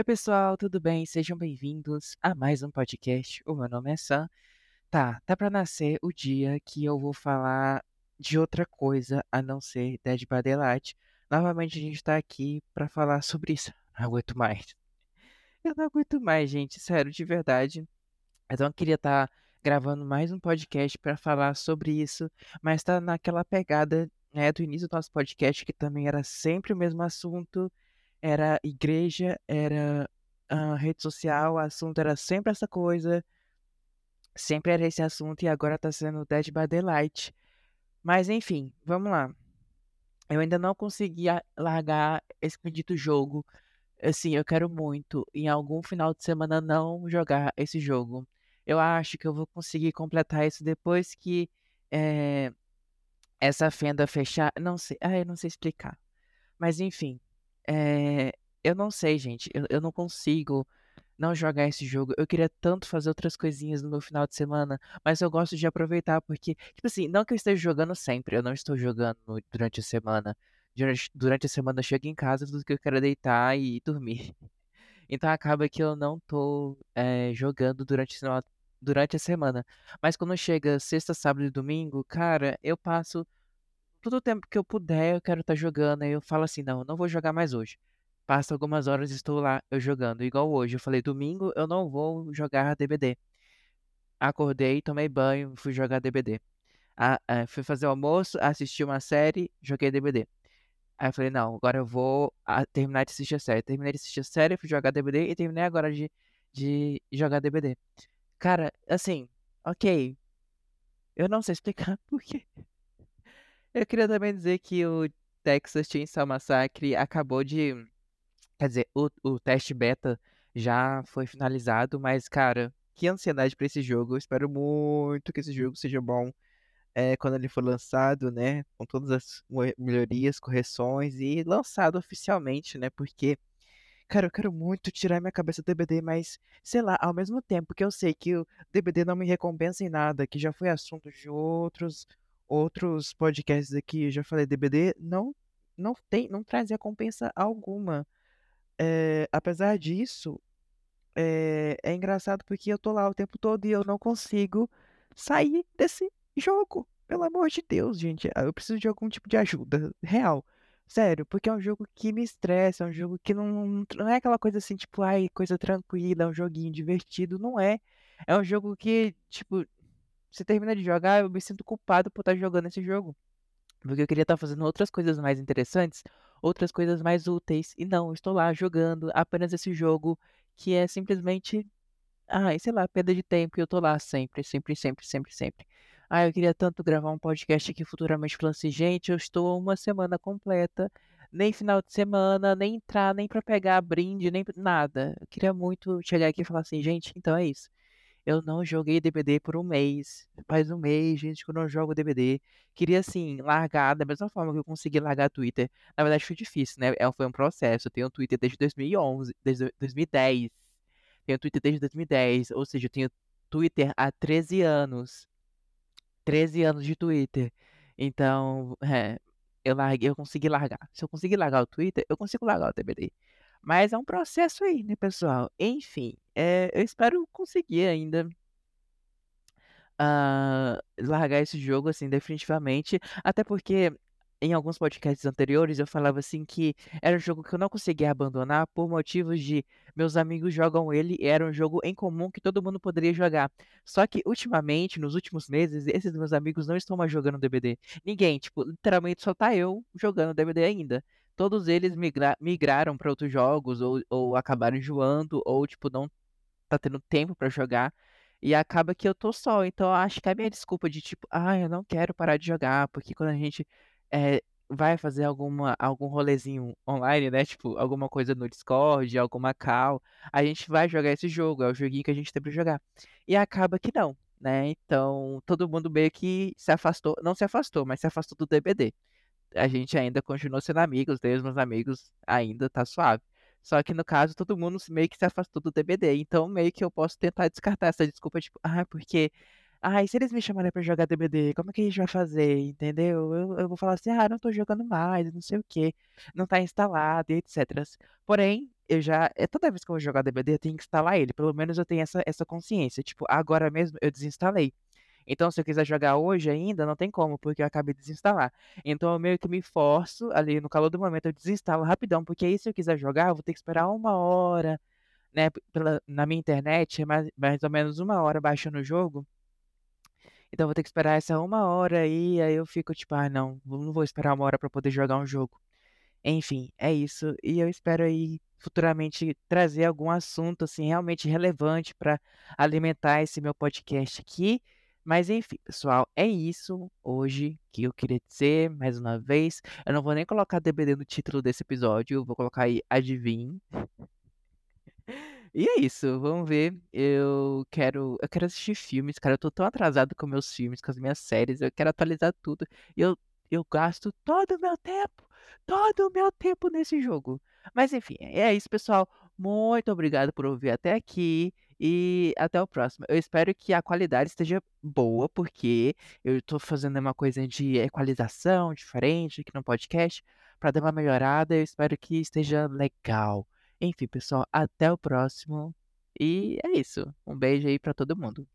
Oi, pessoal, tudo bem? Sejam bem-vindos a mais um podcast. O meu nome é Sam. Tá, tá pra nascer o dia que eu vou falar de outra coisa a não ser Dead by Daylight. Novamente a gente tá aqui pra falar sobre isso. Não aguento mais. Eu não aguento mais, gente, sério, de verdade. Então eu queria estar tá gravando mais um podcast pra falar sobre isso, mas tá naquela pegada, né, do início do nosso podcast que também era sempre o mesmo assunto era igreja, era uh, rede social, o assunto era sempre essa coisa, sempre era esse assunto e agora tá sendo Dead by Daylight. Mas enfim, vamos lá. Eu ainda não consegui largar esse bendito jogo. Assim, eu quero muito, em algum final de semana, não jogar esse jogo. Eu acho que eu vou conseguir completar isso depois que é, essa fenda fechar. Não sei, ah, eu não sei explicar. Mas enfim, é, eu não sei, gente. Eu, eu não consigo não jogar esse jogo. Eu queria tanto fazer outras coisinhas no meu final de semana, mas eu gosto de aproveitar porque, tipo assim, não que eu esteja jogando sempre, eu não estou jogando durante a semana. Durante, durante a semana eu chego em casa, tudo que eu quero é deitar e dormir. Então acaba que eu não tô é, jogando durante, durante a semana. Mas quando chega sexta, sábado e domingo, cara, eu passo todo o tempo que eu puder, eu quero estar tá jogando. Aí eu falo assim, não, não vou jogar mais hoje. Passa algumas horas, estou lá, eu jogando. Igual hoje, eu falei, domingo eu não vou jogar DBD. Acordei, tomei banho, fui jogar DBD. Ah, ah, fui fazer o almoço, assisti uma série, joguei DBD. Aí eu falei, não, agora eu vou ah, terminar de assistir a série. Terminei de assistir a série, fui jogar DBD e terminei agora de, de jogar DBD. Cara, assim, ok. Eu não sei explicar por quê. Eu queria também dizer que o Texas Chainsaw Massacre acabou de. Quer dizer, o, o teste beta já foi finalizado, mas, cara, que ansiedade pra esse jogo. Eu espero muito que esse jogo seja bom é, quando ele for lançado, né? Com todas as melhorias, correções e lançado oficialmente, né? Porque, cara, eu quero muito tirar minha cabeça do DBD, mas, sei lá, ao mesmo tempo que eu sei que o DBD não me recompensa em nada, que já foi assunto de outros outros podcasts aqui, já falei DBD, não não tem, não traz recompensa alguma. É, apesar disso, é, é engraçado porque eu tô lá o tempo todo e eu não consigo sair desse jogo. Pelo amor de Deus, gente. Eu preciso de algum tipo de ajuda real. Sério, porque é um jogo que me estressa, é um jogo que não, não é aquela coisa assim, tipo, ai, coisa tranquila, é um joguinho divertido. Não é. É um jogo que, tipo, você termina de jogar, eu me sinto culpado por estar jogando esse jogo. Porque eu queria estar fazendo outras coisas mais interessantes, outras coisas mais úteis. E não, estou lá jogando apenas esse jogo que é simplesmente. Ai, sei lá, perda de tempo. E eu tô lá sempre, sempre, sempre, sempre, sempre. Ah, eu queria tanto gravar um podcast que futuramente falasse, assim, gente, eu estou uma semana completa, nem final de semana, nem entrar, nem para pegar brinde, nem nada. Eu queria muito chegar aqui e falar assim, gente, então é isso. Eu não joguei DBD por um mês. Faz um mês, gente, que eu não jogo DBD. Queria, assim, largar da mesma forma que eu consegui largar Twitter. Na verdade, foi difícil, né? É, foi um processo. Eu tenho Twitter desde 2011, desde 2010. Tenho Twitter desde 2010. Ou seja, eu tenho Twitter há 13 anos. 13 anos de Twitter. Então, é, eu larguei, eu consegui largar. Se eu conseguir largar o Twitter, eu consigo largar o DBD. Mas é um processo aí, né, pessoal? Enfim, é, eu espero conseguir ainda uh, largar esse jogo, assim, definitivamente. Até porque em alguns podcasts anteriores eu falava assim que era um jogo que eu não conseguia abandonar por motivos de meus amigos jogam ele e era um jogo em comum que todo mundo poderia jogar. Só que ultimamente, nos últimos meses, esses meus amigos não estão mais jogando DBD. Ninguém, tipo, literalmente só tá eu jogando DBD ainda todos eles migra migraram para outros jogos ou, ou acabaram enjoando ou tipo não tá tendo tempo para jogar e acaba que eu tô só. Então acho que a minha desculpa de tipo, ah, eu não quero parar de jogar, porque quando a gente é, vai fazer alguma algum rolezinho online, né, tipo, alguma coisa no Discord, alguma call, a gente vai jogar esse jogo, é o joguinho que a gente tem para jogar. E acaba que não, né? Então, todo mundo meio que se afastou, não se afastou, mas se afastou do DBD a gente ainda continua sendo amigos, os meus amigos ainda tá suave. Só que no caso, todo mundo meio que se afastou do DBD. Então, meio que eu posso tentar descartar essa desculpa, tipo, ah, porque. E se eles me chamarem pra jogar DBD, como é que a gente vai fazer? Entendeu? Eu, eu vou falar assim, ah, não tô jogando mais, não sei o que, não tá instalado, etc. Porém, eu já eh, toda vez que eu vou jogar DBD eu tenho que instalar ele, pelo menos eu tenho essa essa consciência, tipo, agora mesmo eu desinstalei. Então se eu quiser jogar hoje ainda, não tem como, porque eu acabei de desinstalar. Então eu meio que me forço, ali no calor do momento, eu desinstalo rapidão, porque aí se eu quiser jogar, eu vou ter que esperar uma hora, né, pela na minha internet é mais mais ou menos uma hora baixando o jogo. Então vou ter que esperar essa uma hora aí, aí eu fico tipo: "Ah não, não vou esperar uma hora pra poder jogar um jogo". Enfim, é isso, e eu espero aí futuramente trazer algum assunto, assim, realmente relevante pra alimentar esse meu podcast aqui. Mas enfim, pessoal, é isso hoje que eu queria dizer mais uma vez. Eu não vou nem colocar DBD no título desse episódio, eu vou colocar aí adivinhe. E é isso, vamos ver. Eu quero eu quero assistir filmes, cara, eu tô tão atrasado com meus filmes, com as minhas séries, eu quero atualizar tudo. E eu eu gasto todo o meu tempo, todo o meu tempo nesse jogo. Mas enfim, é isso pessoal, muito obrigado por ouvir até aqui e até o próximo. Eu espero que a qualidade esteja boa, porque eu tô fazendo uma coisa de equalização diferente aqui no podcast, pra dar uma melhorada, eu espero que esteja legal. Enfim pessoal, até o próximo, e é isso. Um beijo aí pra todo mundo.